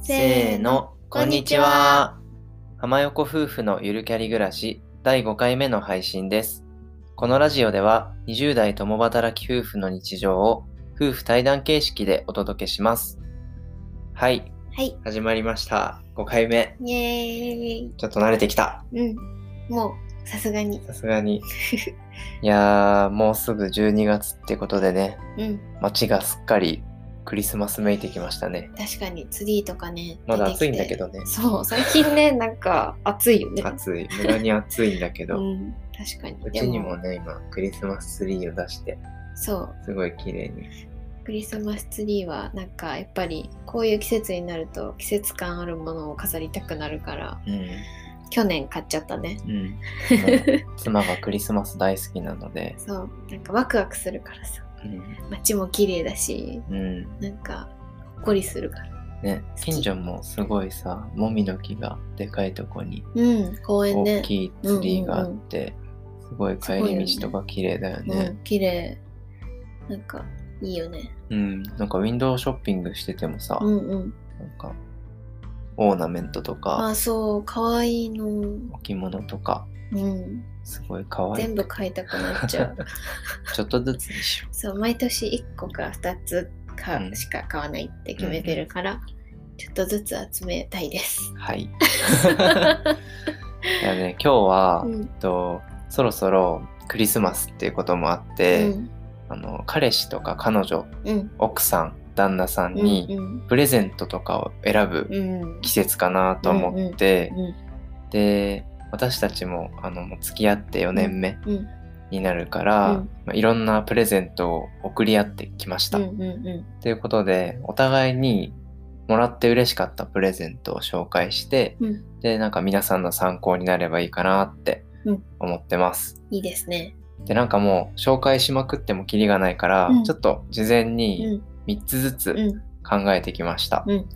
せーの、こんにちは。浜横夫婦のゆるキャリ暮らし第5回目の配信です。このラジオでは20代共働き夫婦の日常を夫婦対談形式でお届けします。はい、はい。始まりました。5回目。イエーイ。ちょっと慣れてきた。うん。もう、さすがに。さすがに。いやー、もうすぐ12月ってことでね、うん。街がすっかりクリスマスめいてきましたね。確かに、ツリーとかね。まだ暑いんだけどね。そう、最近ね、なんか、暑いよね。暑い。無駄に暑いんだけど。うん。確かに。うちにもね、今、クリスマスツリーを出して、そう。すごい綺麗に。クリスマスツリーは、なんか、やっぱり、こういう季節になると、季節感あるものを飾りたくなるから、うん。去年買っちゃったね。うん。妻がクリスマス大好きなので、そう。なんか、ワクワクするからさ。うん。街も綺麗だし、うん。なんか、ほっこりするから。ね、近所もすごいさ、もみの木がでかいとこにうん、公園ね大。きいツリーがあって、すごい帰り道とか綺麗だようねん、。綺麗。なんか、いいよね。うん。なんかウィンドウショッピングしててもさ、うんうん。なんか、オーナメントとか、あ、そう、かわいいの。置物とか、うん。すごい可愛い。全部買いたくなっちゃう。ちょっとずつにしよそう、毎年1個か2つかうんしか買わないって決めてるから、ちょっとずつ集めたいです。う。はい。いやね、今日は、うんえっと、そろそろクリスマスっていうこともあっうて、ん。あの彼氏とか彼女うん。奥さん旦那さんうん。にうん。プレゼントとかを選ぶうん。季節かなと思って、うん。で私たちもあのもう付き合って4年目うん。になるから、うんまあ、いろんなプレゼントを送り合ってきました。うん。うん。ということでお互いにもらって嬉しかったプレゼントを紹介して、うん。でなんか皆さんの参考になればいいかなってうん思ってます。いいですね。でなんかもう紹介しまくってもキリがないから、うんちょっと事前うにん。3つずつうん。考えてきました。うん。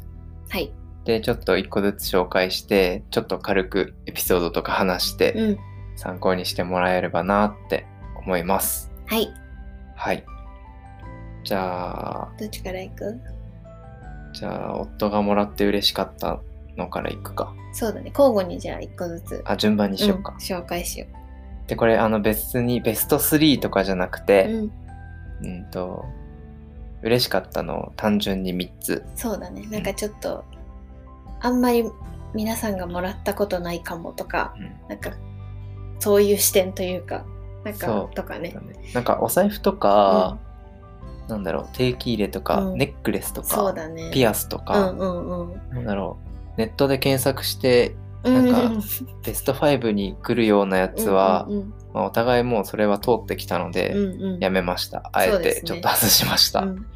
はい。でちょっと1個ずつ紹介してちょっと軽くエピソードとか話してうん。参考にしてもらえればなって思います。はい。はい。じゃあ、どっちから行く？じゃあ夫がもらって嬉しかったのからいくか。そうだね。交互にじゃあ1個ずつ。あ、順番にしようかん。紹介しよで、これあの別にベスト3とかじゃなくう。て、うん。うんと、嬉しかったのを単純に3つ。そうだね。なんかちょっと、あんまり皆さんがもらったことないかもとか、うんなんか、そういう視点というか、なんかとかね。なんかお財布とか、なんだろう、定期入れとか、うんネックレスとか、ね。ピアスとうか、んうんうん。なんだろう、ネットで検索してうんなんかベスト5に来るようなやつは、うんうんまあ、お互いもうそれは通ってきたので、うんうんやめました。あえてちょっと外しました。うん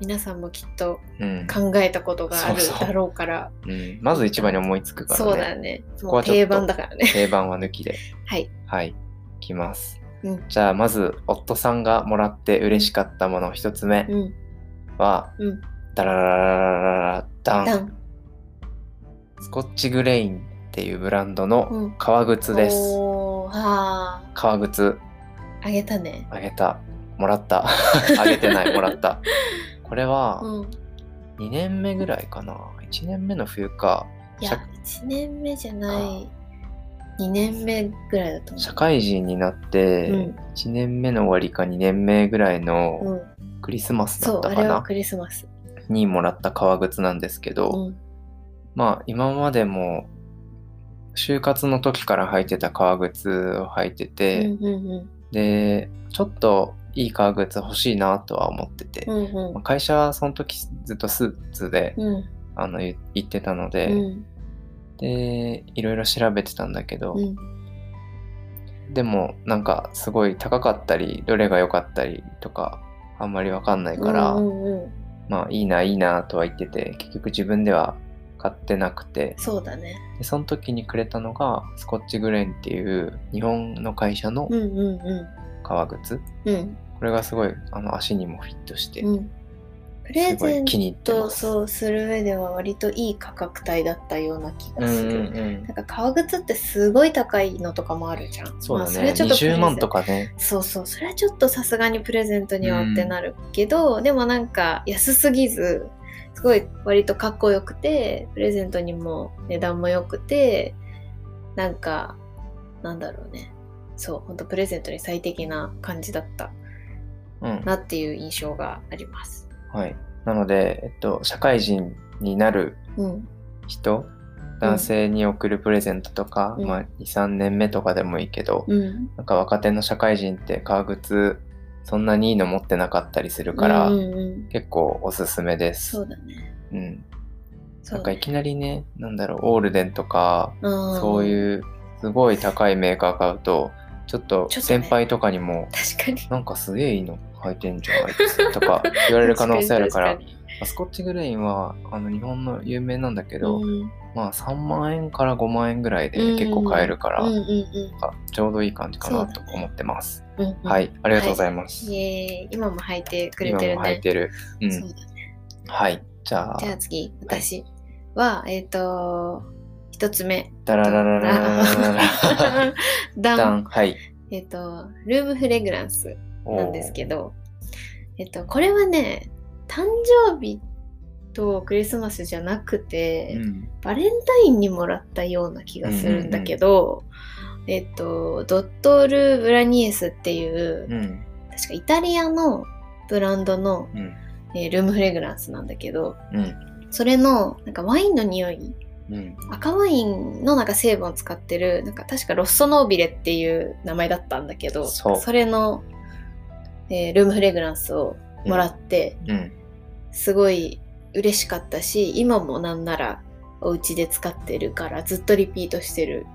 皆さんもきっとうん考えたことがあるそうそうだろうから、うんまず一番に思いつくからね。そうだね。こう定番だからね。定番は抜きで。はい。はい。きます。うんじゃあ、まず、夫さんがもらって嬉しかったもの一つ目うん。は、うん。ダララララララダン。ダン。スコッチグレインっていうブランドうのん革靴です。おー、は革靴、あ。あげたね。あげた。もらった。あげてない、もらった。これは、うん。2年目ぐらいかな？1年目の冬か。いや、1年目じゃない。2年目ぐらいだと思う。社会人になって、うん1年目の終わりか2年目ぐらいのうん。クリスマスだそう、ったかな、あれはクリスマス。にもらった革靴なんですけど、うん。まあ今までも就活の時から履いてた革靴を履いてて、うんうんでちょっといい革靴欲しいなとは思ってて、うん。うんまあ会社はその時ずっとスーツで、うん。うん。あの言行ってたので、うん。でいろいろ調べてたんだけど、うん。でもなんかすごい高かったりどれが良かったりとかあんまりわかんないから、うんうんうん。まあいいないいなとは言ってて結局自分では買ってなくてそうだね。でその時にくれたのがスコッチグレンっていう日本の会社のうんうんう革靴、ん。うん。これがすごいあの足にもフィットして、うん。プレゼント。そうする上では割といい価格帯だったような気うんうんがする。うんなんか革靴ってすごい高いのとかもあるじゃん。そうだまあ、それちょっとプレゼ20ン万とかね。そうそうそれはちょっとさすがにプレゼントにはってなるけど、でもなんか安すぎずすごい割とかっこよくてプレゼントにも値段も良くてなんかなんだろうねそうほんとプレゼントに最適な感じだったうん。なっていう印象があります。はい。なので、えっと、社会人になるうん、人、男性に送るプレゼントとか、うんまあ、2、3年目とかでもいいけど、うん、なんか若手の社会人って革靴そんなにいいの持ってなかったりするから、うんうんうん結構おすすめです。そうだね。うん。なんかいきなりね、なんだろう、オールデンとか、うんそういうすごい高いメーカー買うと、ちょっと先輩とかにも、確かに。なんかすげえいいの履いてんじゃん、あいつとか言われる可能性あるから、スコッチグレインはあの日本の有名なんだけど、うん、まあ3万円から5万円ぐらいで結構買えるから、ちょうどいい感じかなと思ってます。う、はい、ありがとうございます。はい、今も履いてくれてるね。今も履いてる。うん。ね、はい、じゃあ。じゃあ次、私は、はい、えっ、ー、と、一つ目。ダララララララ。ダン。はい。えっ、ー、と、ルームフレグランス。なんですけど、えっと、これはね、誕生日とクリスマスじゃなくて、うん。バレンタインにもらったような気がするんだけど、えっと、ドットール・ブラニエスっていう、うん。確かイタリアのブランドの、うん。えールームフレグランスなんだけど、うん。それのなんかワインの匂いうん。赤ワインのなんか成分を使ってるなんか確かロッソノービレっていう名前だったんだけどそうれの、えールームフレグランスをもらって、うん。すごい嬉しかったし今もなんならお家で使ってるからずっとリピートしてる、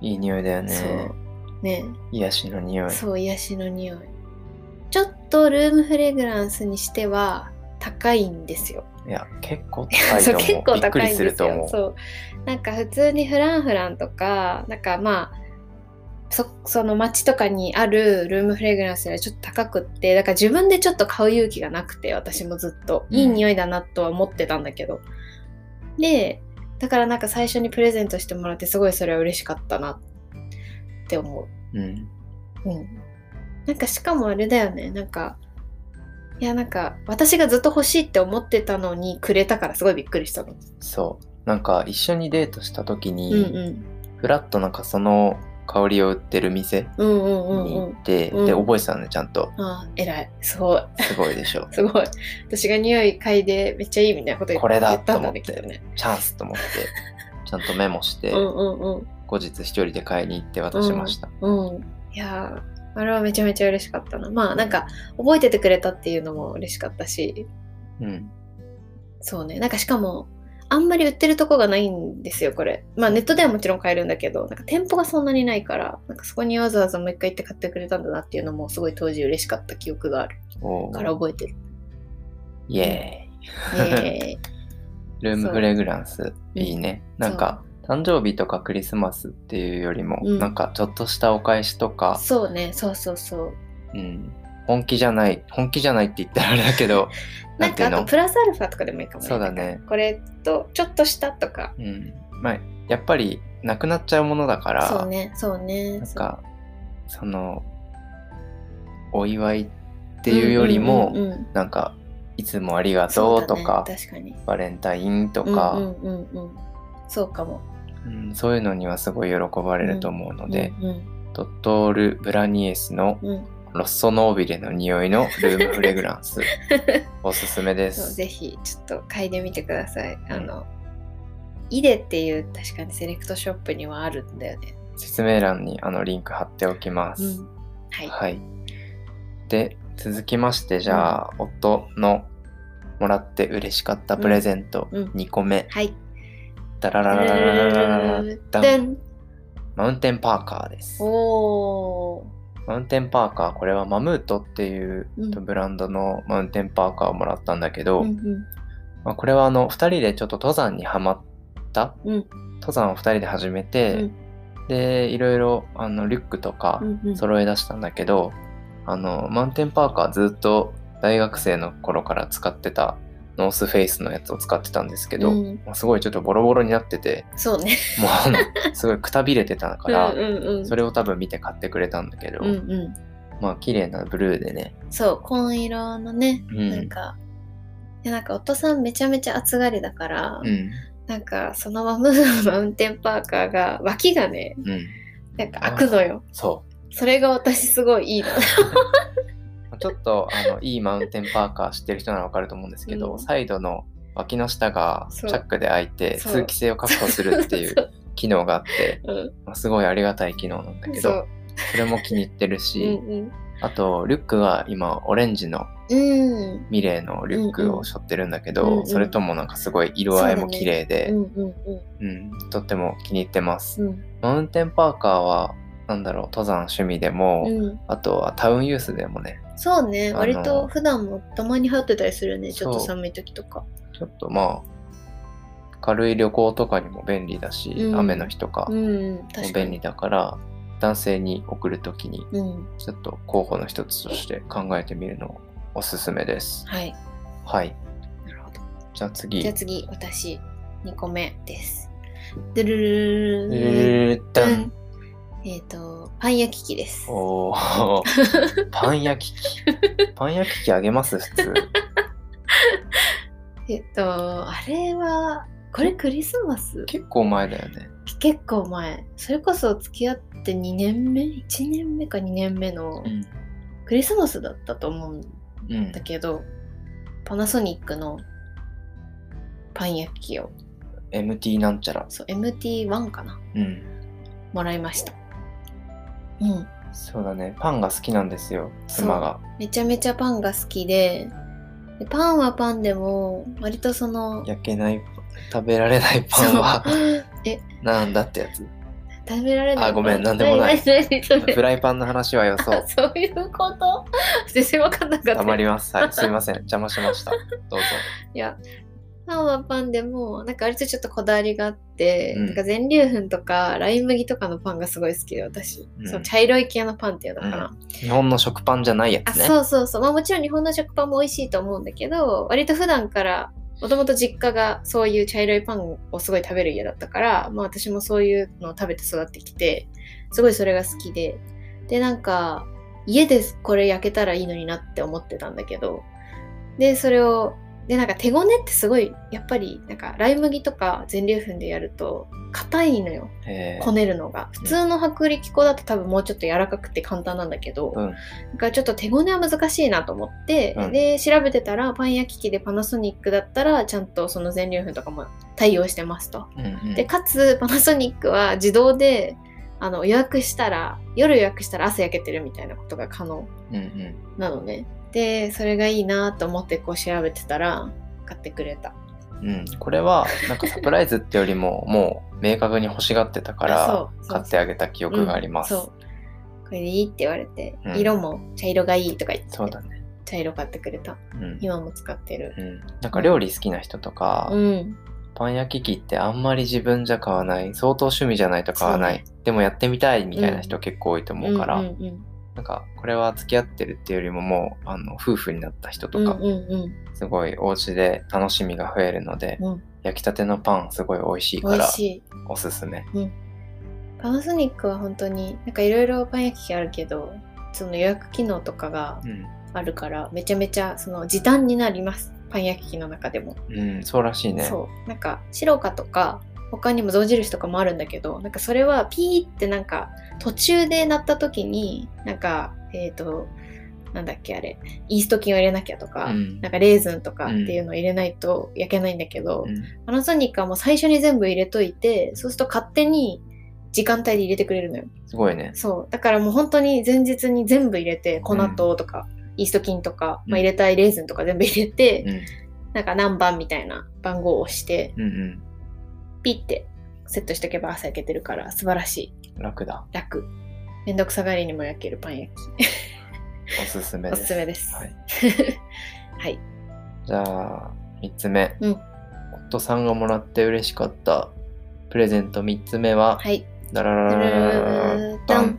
いい匂いだよね。そうね癒しの匂い。そう癒しの匂いちょっとルームフレグランスにしては高いんですよいや、結構高いと思う。結構高いんですよ。すると思う。そうなんか普通にフランフランとかなんかまあそその街とかにあるルームフレグランスよりちょっと高くってだから自分でちょっと買う勇気がなくて私もずっとうんいい匂いだなとは思ってたんだけど、でだからなんか最初にプレゼントしてもらってすごいそれは嬉しかったなって思う。うん。うん。なんかしかもあれだよね。なんか、いやなんか私がずっと欲しいって思ってたのにくれたからすごいびっくりしたの。そう。なんか一緒にデートした時に、うんうん。ふらっとなんかその香りを売ってる店うんうんうんにうん。行って、うんで、覚えてたのね、ちゃんと。ああ、偉い。すごい。すごいでしょ。すごい。私が匂い嗅いでめっちゃいいみたいなこと言これだと思ってね。チャンスと思って、ちゃんとメモして、うんうんうん。後日一人で買いに行って渡しました。うん。いやーあれはめちゃめちゃ嬉しかったな。まあなんか覚えててくれたっていうのも嬉しかったし、うん。そうね。なんかしかも、あんまり売ってるとこがないんですよ、これ。まあネットではもちろん買えるんだけど、なんか店舗がそんなにないから、なんかそこにわざわざもう一回行って買ってくれたんだなっていうのもすごい当時嬉しかった記憶がある。から覚えてる。イエえーイ。ルームフレグランス、いいね。なんか、誕生日とかクリスマスっていうよりも、うん。なんかちょっとしたお返しとーか、そうね、そうそうそう。うん、本気じゃない、本気じゃないって言ったらあれだけど、な なんかあとプラスアルファとかでもいいかもね。そうだねこれとちょっとしたとか。うん、まあ、やっぱりなくなっちゃうものだから、そうね、そうね。なんか、その、お祝いっていうよりも、うんうんうんうんなんか、いつもありがとそうとか、確かに。バレンタインとか、うんうんうんうん。そうかも。うんそういうのにはすごい喜ばれると思うので、うんうんドットール・ブラニエスのうんロッソノービレの匂いのルームフレグランス、おすすめです。ぜひちょっと嗅いでみてください。うんあの、イデっていう確かにセレクトショップにはあるんだよね。説明欄にあのリンク貼っておきます。うん。はい。はい。で、続きまして、じゃあ、夫のもらって嬉しかったプレゼント、うん2個目。はい。ダララララララララダマウンテンパーカーです。おー。マウンテンパーカー、これはマムートっていううん。ブランドのマウンテンパーカーをもらったんだけど、うんうん。まあ、これはあの2人でちょっと登山にはまった、うん。登山を2人で始めて、うん。でいろいろあのリュックとかうんうん。揃え出したんだけど、あのマウンテンパーカーずっと大学生の頃から使ってたノースフェイスのやつを使ってたんですけど、うんまあすごいちょっとボロボロになっててそうね。もうあのすごいくたびれてたから、うん。それを多分見て買ってくれたんだけど、うんうん。まあ綺麗なブルーでね、そう、紺色のね、うんなんか、いやなんか、夫さんめちゃめちゃ暑がりだから、うんなんか、そのままのマウンテンパーカーが、脇がね、うん、なんか開くのよ。そそれが私すごいいいの。うちょっとあのいいマウンテンパーカー知ってる人ならわかると思うんですけど、うんサイドの脇の下がチャックで開いてそう通気性を確保するってい そう機能があって、うんまあすごいありがたい機能なんだけどそう。それも気に入ってるうし、んあとリュックが今オレンジのうん。うん。ミレーのリュックを背負ってるんだけど、うんうんそれともなんかすごい色合いも綺麗でうんうんうん、とっても気に入ってます。うん。うん。マウンテンパーカーはなんだろう登山趣味でも、うん、あとはタウンユースでもねそうね、割と普段もたまに羽織ってたりするよね、ちょっと寒い時とか。ちょっとまあ軽い旅行とかにも便利だし、うん雨の日とかうもん、確かに。便利だから、男性に送るときにうん、ちょっと候補の一つとして考えてみるのをおすすめです。はい。はい。なるほど。じゃあ次。じゃあ次、私、2個目です。ドゥルルルルルルえー、ダン。えっ、と、パン焼き器です。おー パン焼き器。パン焼き器あげます？普通。えっと、あれは、これクリスマス？結構前だよね。結構前。それこそ付き合って2年目 ?1 年目か2年目のうん。クリスマスだったと思うんうんだ。けど、パナソニックのパン焼き器を、MT なんちゃら。そう、MT1 かなうん。もらいました。うん。そうだね。パンが好きなんですよ。妻が。めちゃめちゃパンが好きで、でパンはパンでも、割とその、焼けない、食べられないパンは え、なんだってやつ。食べられないあごめんなんでもない フライパンの話はよそあう。そういうこと？全然わかんなかった。黙ります。はい。すいません。邪魔しました。どうぞ。いや、パンはパンでも、なんか割とちょっとこだわりがあって、うんなんか全粒粉とかライ麦とかのパンがすごい好きで、私。うんそう、茶色い系のパンっていうのかな。日本の食パンじゃないやあ、つね。そうそうそう。まあもちろん日本の食パンも美味しいと思うんだけど、割と普段から、もともと実家がそういう茶色いパンをすごい食べる家だったから、まあ私もそういうのを食べて育ってきて、すごいそれが好きで。で、なんか、家でこれ焼けたらいいのになって思ってたんだけど、で、それを、で、なんか手ごねってすごい、やっぱり、なんか、ライ麦とか全粒粉でやると、硬いのよ。こねるのが。普通の薄力粉だと多分もうちょっと柔らかくて簡単なんだけど、うん。だからちょっと手ごねは難しいなと思って、うんで調べてたらパン焼き器でパナソニックだったらちゃんとその全粒粉とかも対応してますと。うんうんでかつパナソニックは自動であの予約したら夜予約したら朝焼けてるみたいなことが可能うんうんなのね。でそれがいいなと思ってこう調べてたら買ってくれた。うん、これはなんかサプライズってよりも もう明確に欲しがってたかあら買ってあげた記憶があります。うんそうこれでいいって言われて、うん色も茶色がいいとか言ってそうだね。茶色買ってくれた。うん今も使ってる。うん、なんか料理好きな人とか、うん。パン焼き器ってあんまり自分じゃ買わない相当趣味じゃないと買わない、でもやってみたいみたいな人結構多いと思うから、うんうんうんなんかこれは付き合ってるっていうよりももうあの夫婦になった人とか、すごいお家で楽しみが増えるので、うん焼きたてのパンすごい美味しい美から。おすすめ。パナソニックは本当になんかいろいろパン焼き器あるけど、その予約機能とかがうん、あるから、めちゃめちゃその時短になります。パン焼き器の中でも。うん、そうらしいね。そう。なんか白かとか、他にも象印とかもあるんだけど、なんかそれはピーってなんか途中で鳴った時に、なんか、えっ、と、なんだっけあれ、イースト菌を入れなきゃとか、うん。なんかレーズンとかっていうのを入れないと焼けないんだけど、うん。パナソニックはもう最初に全部入れといて、そうすると勝手に時間帯で入れてくれるのよ。すごいね。そう。だからもう本当に前日に全部入れて、粉糖とか、イースト菌とか、うん。まあ、入れたいレーズンとか全部入れて、うん。なんか何番みたいな番号を押して、うんうんピッてセットしとけば朝焼けてるから素晴らしい。楽だ。楽。めんどくさがりにも焼けるパン焼き。おすすめおです。すすめです。はい、はい。じゃあ、3つ目。うん夫さんがもらって嬉しかったプレゼント3つ目は、はい。ダラララララララダン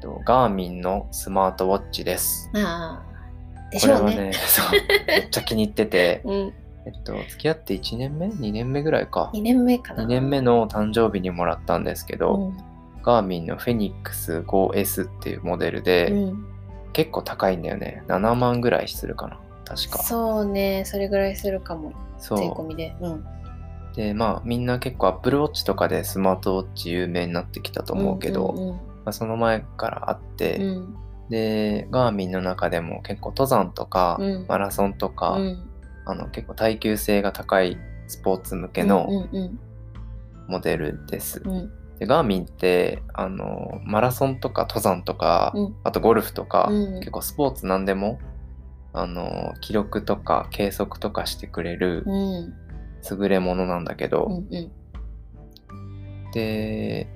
とガーミンのスマートウォッチです。まあ、でしょうね。これはね、そう、めっちゃ気に入ってて、うん。えっと、付き合って1年目 ?2 年目ぐらいか。2年目かな。2年目の誕生日にもらったんですけど、うん。ガーミンのフェニックス 5S っていうモデルで、うん、結構高いんだよね。7万ぐらいするかな。確か。そうね、それぐらいするかも。そう税込みで。うん。で、まあみんな結構 Apple Watch とかでスマートウォッチ有名になってきたと思うけど、うんうんまあ、その前からあって、うんで、ガーミンの中でも結構登山とか、うんマラソンとか、うんあの結構耐久性が高いスポーツ向けのうんうんモデルです。うんうんでガーミンってあのマラソンとか登山とか、うん。あとゴルフとか、うん。結構スポーツなんでもあの記録とか計測とかしてくれるうん。優れものなんだけど、うんうん。で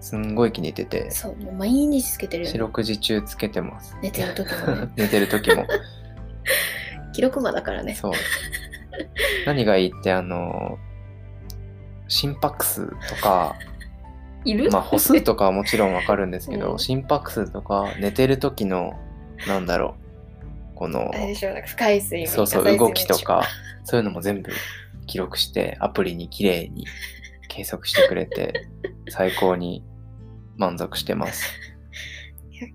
すんごい気に入ってて。そう、毎日つけてる四六時中つけてます。寝てる時もね。寝てる時も。記録魔だからね。そう。何がいいって、あの、心拍数とか、いる？まあ歩数とかはもちろんわかるんですけど、うん心拍数とか寝てる時の、なんだろう、この深い睡眠そうそう、動きとか、そういうのも全部記録して、アプリに綺麗に計測してくれて、最高に満足してます。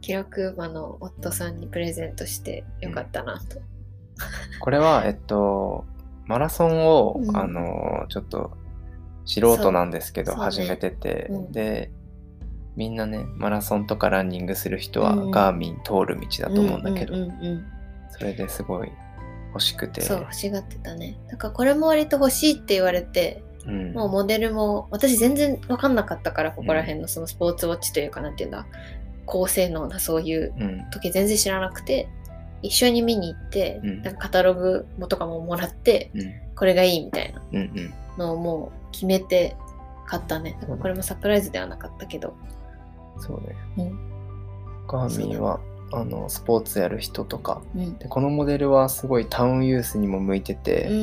記録魔の夫さんにプレゼントしてよかったなと。これは、えっと、マラソンを、うん。あの、ちょっと素人なんですけど、始めてて、うん。で、みんなね、マラソンとかランニングする人は、うんガーミン通る道だと思うんだけど、それですごい欲しくて、そう、欲しがってたね。だからこれも割と欲しいって言われて、うん。もうモデルも、私全然分かんなかったから、ここら辺のそのスポーツウォッチというかなんていうんだ、高性能なそういううん。時計全然知らなくて、一緒に見に行って、うんなんかカタログもとかももらって、うんこれがいいみたいなうんうんのをもう決めて買ったね。だからこれもサプライズではなかったけど。そうね。うんガーミンはあのスポーツやる人とかうん。でこのモデルはすごいタウンユースにも向いてて、う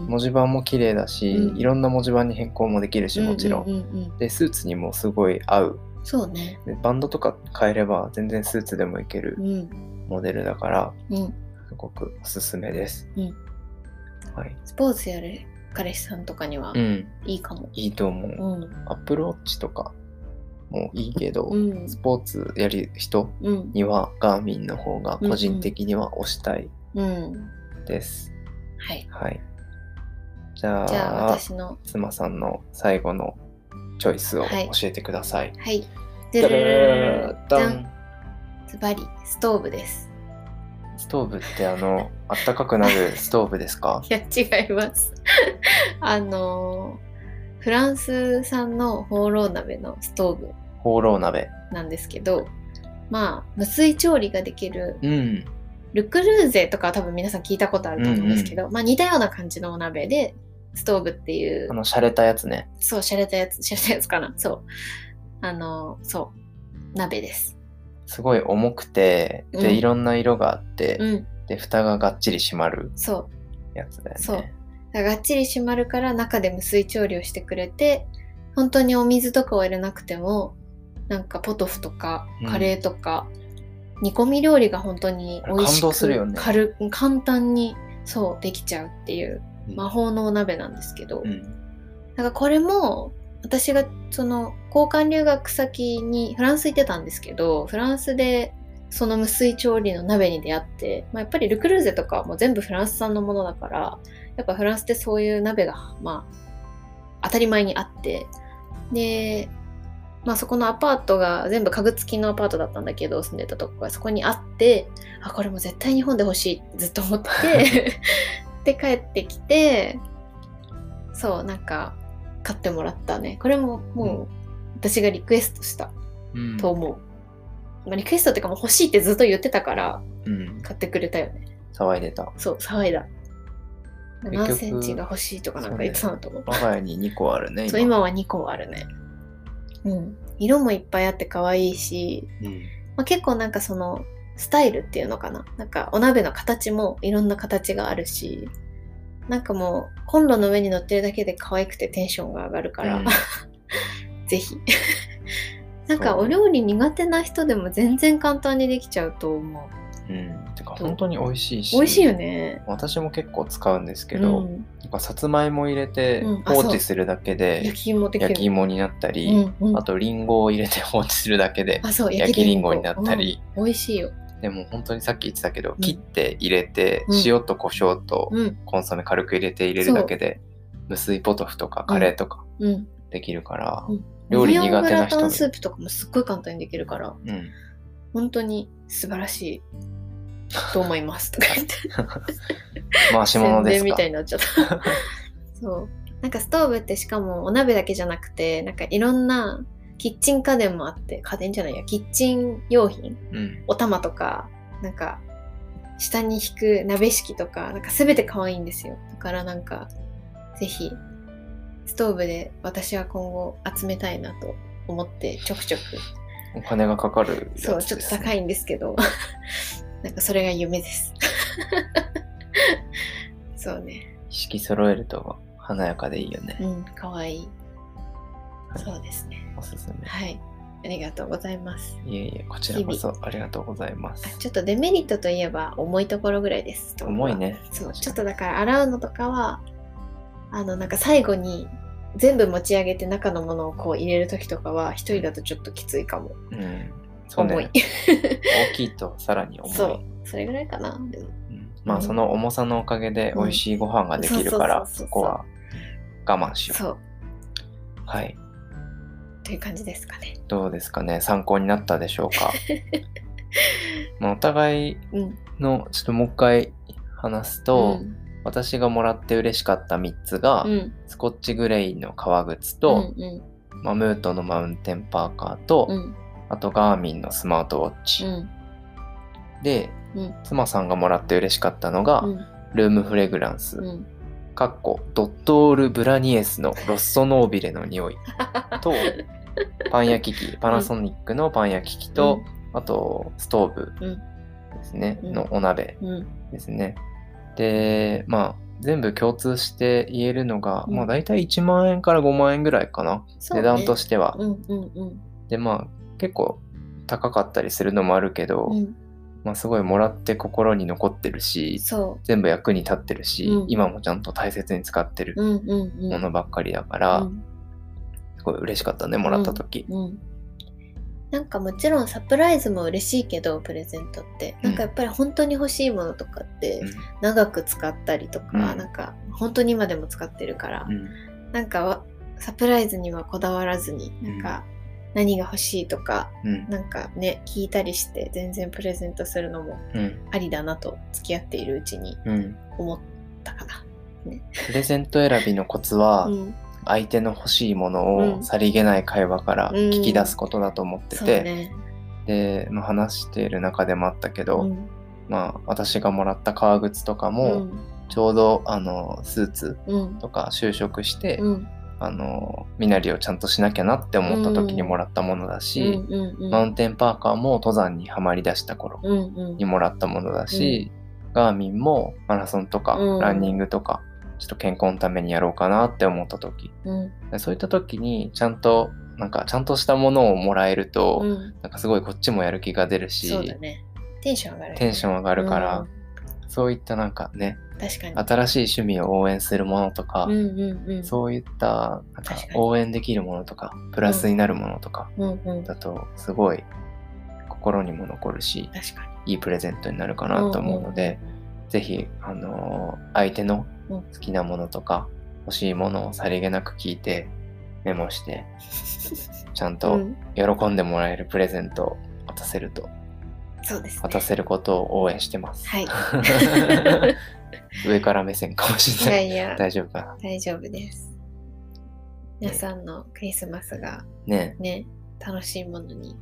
ん。文字盤も綺麗だし、うんいろんな文字盤に変更もできるしもちろん,、うううんうんでスーツにもすごい合うそうね。でバンドとか変えれば全然スーツでもいけるうん。モデルだからうん。すごくおすすめです、うんはい、スポーツやる彼氏さんとかにはうん、いいかも。いいと思う、うん。アップルウォッチとかもいいけど、うん。スポーツやる人うん。にはガーミンの方が個人的には推したいうん。です、はい。はいじゃあじゃあ私の、妻さんの最後のチョイスをはい教えてください。はい。ダラララダンズバリ、ストーブです。ストーブってあの、あったかくなるストーブですか？いや、違います。あのーフランス産のホーロー鍋のストーブホーロー鍋。なんですけど、まあ、無水調理ができるうん。ルクルーゼとかは多分皆さん聞いたことあると思うんですけど、まあ似たような感じのお鍋で、ストーブっていうあ、の、洒落たやつね。そう、洒落たやつ、洒落たやつかな。そう。あの、そう、鍋です。すごい重くて、で、うん。いろんな色があって、うん、で、蓋ががっちり閉まるそう。やつだよね。そう。がっちり閉まるから中で無水調理をしてくれて本当にお水とかを入れなくてもなんかポトフとかうん。カレーとか、煮込み料理が本当に美味しく感動するよね。軽簡単にそうできちゃうっていううん。魔法のお鍋なんですけど、うん。だからこれも私がその交換留学先にフランス行ってたんですけどフランスでその無水調理の鍋に出会って、まあ、やっぱりルクルーゼとかはもう全部フランス産のものだからやっぱフランスってそういう鍋がまあ当たり前にあってでまあそこのアパートが全部家具付きのアパートだったんだけど住んでたとこがそこにあってあこれも絶対日本で欲しいってずっと思ってて で帰ってきてそうなんか買ってもらったね。これももう私がリクエストしたうん。と思う、まあ、リクエストっていうかもう欲しいってずっと言ってたからうん。買ってくれたよね。騒いでた。そう騒いだ。局何センチが欲しいとかなんか言ってたんだと思う。我が家に2個あるね、そう今。は2個あるね。うん。色もいっぱいあって可愛いし、うん。まあ、結構なんかそのスタイルっていうのかな。なんかお鍋の形もいろんな形があるしなんかもうコンロの上に乗ってるだけで可愛くてテンションが上がるから、うん。ぜひ。なんかお料理苦手な人でも全然簡単にできちゃうと思う。ん。てか、本当に美味しいし。美味しいよね。私も結構使うんですけど、うん。なんかさつまいも入れて放置するだけで焼き芋。焼き芋になったり、うんうん。あとりんごを入れて放置するだけで焼きりんごになったり、うん。美味しいよ。でも本当にさっき言ってたけど、ん切って入れてうん塩と胡椒とうん。コンソメ軽く入れて入れるだけで無水ポトフとかカレーとかうん。できるから、うん料理苦手な人スープとかもすっごい簡単にできるから、うん、本当に素晴らしいと思いますとか言って。回し物ですか？みたいになっちゃった。そう。なんかストーブってしかもお鍋だけじゃなくて、なんかいろんなキッチン家電もあって、家電じゃないや、キッチン用品、うんお玉とか、なんか下に引く鍋敷とか、なんかすべて可愛いんですよ。だからなんか、ぜひ、ストーブで私は今後集めたいなと思ってちょくちょくお金がかかるね、そう、ちょっと高いんですけど、なんかそれが夢です。そうね。意識揃えると華やかでいいよね、うん、かわいい。はいそうですね。おすすめはい。ありがとうございます。いえいえこちらこそありがとうございますあちょっとデメリットといえば重いところぐらいです。重い。ねそう、ちょっとだから洗うのとかは、あの、なんか最後に全部持ち上げて中のものをこう入れるときとかは一人だとちょっときついかも。うんそうね重い。大きいとさらに重いそう。それぐらいかな。でもうんまあその重さのおかげで美味しいご飯ができるから、そこは我慢しようそう。はいという感じですかね。どうですかね。参考になったでしょうか？まあお互いうん。のちょっともう一回話すと、うん。私がもらって嬉しかった3つが、うん。スコッチグレイの革靴と、うんうん。マムートのマウンテンパーカーと、うん。あとガーミンのスマートウォッチ、うん。でうん。妻さんがもらって嬉しかったのが、うん。ルームフレグランス、うんかっこドットール・ブラニエスのロッソノービレの匂い。とパン焼き器パナソニックのパン焼き器と、あとストーブうんですね、うん。のお鍋うん。ですね。でまあ全部共通して言えるのが、うん。まあ大体1万円から5万円ぐらいかな、ね。値段としては、うんうんうん。でまあ結構高かったりするのもあるけど、うんまあすごいもらって心に残ってるしそ全部役に立ってるし、うん。今もちゃんと大切に使ってるううんうんうん。ものばっかりだから、うん。すごい嬉しかったねもらった時、うんなんかもちろんサプライズも嬉しいけどプレゼントって。なんかやっぱり本当に欲しいものとかってうん。長く使ったりとか、うん。なんか本当に今でも使ってるから、うん。なんかわサプライズにはこだわらずになんか何が欲しいとかうん。なんかね聞いたりして全然プレゼントするのもうん。ありだなと付き合っているうちにうん。思ったかな。プレゼント選びのコツは、うん、相手の欲しいものうん。をさりげない会話から聞き出すことだと思ってそうて、ね。で、まあ、話している中でもあったけど、うん。まあ私がもらった革靴とかうも、ん。ちょうどあのスーツうん。とか就職して、うんあの身なりをちゃんとしなきゃなって思った時にもらったものだし、うんうんうん。マウンテンパーカーも登山にはまりだした頃うんうん。にもらったものだし、ガーミンもマラソンとか、うん。ランニングとかちょっと健康のためにやろうかなって思った時。うん。でそういった時にちゃんとなんかちゃんとしたものをもらえると、うん。なんかすごいこっちもやる気が出るし、そうだね。テンション上がる、テンション上がるから、うんそういったなんかね確かに。新しい趣味を応援するものとか、うんうんうん。そういったなんか応援できるものとかプラスになるものとかうんうん。だとすごい心にも残るしいいプレゼントになるかなと思うので、ぜひ、あのー相手のうん好きなものとか欲しいものをさりげなく聞いてメモして ちゃんとん喜んでもらえるプレゼントを渡せるとそうです、ね。渡せることを応援してます。はい。上から目線かもしいれない。やいや、大丈夫かな？大丈夫です。皆さんのクリスマスがねね、楽しいものに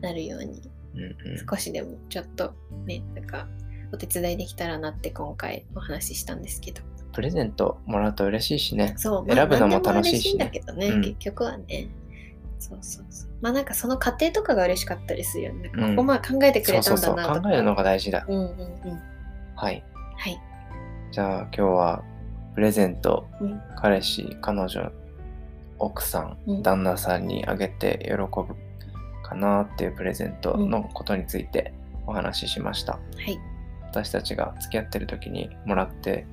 なるように、うんうん少しでもちょっとね、なんか、お手伝いできたらなって今回お話ししたんですけど。プレゼントもらうと嬉しいしね。そう、選ぶのもまあ楽しいしねいんだけどね、うん結局はね。そうそうそう。まあなんかその過程とかが嬉しかったりするよね。うんここまで考えてくれたそうそうんそう。だなとか。考えるのが大事だ。うんうんうん。はい。はい。じゃあ今日はプレゼント、うん彼氏、彼女、奥さん、うん旦那さんにあげて喜ぶかなっていうプレゼントのことについてお話ししました。はい。私たちが付き合ってる時にもらって、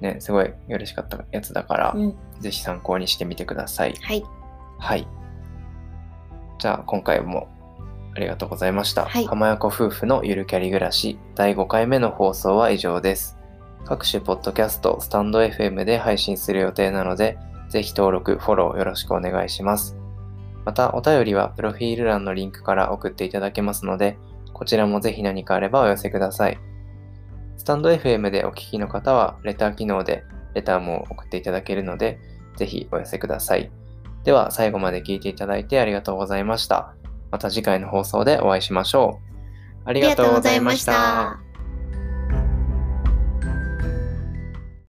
ね、すごい嬉しかったやつだから、うん。ぜひ参考にしてみてください。はい。はい。じゃあ今回もありがとうございました。はい浜横夫婦のゆるキャリ暮らし第5回目の放送は以上です。各種ポッドキャスト、スタンド FM で配信する予定なので、ぜひ登録、フォローよろしくお願いします。また、お便りはプロフィール欄のリンクから送っていただけますので、こちらもぜひ何かあればお寄せください。スタンド FM でお聞きの方は、レター機能でレターも送っていただけるので、ぜひお寄せください。では、最後まで聞いていただいてありがとうございました。また次回の放送でお会いしましょう。ありがとうございました。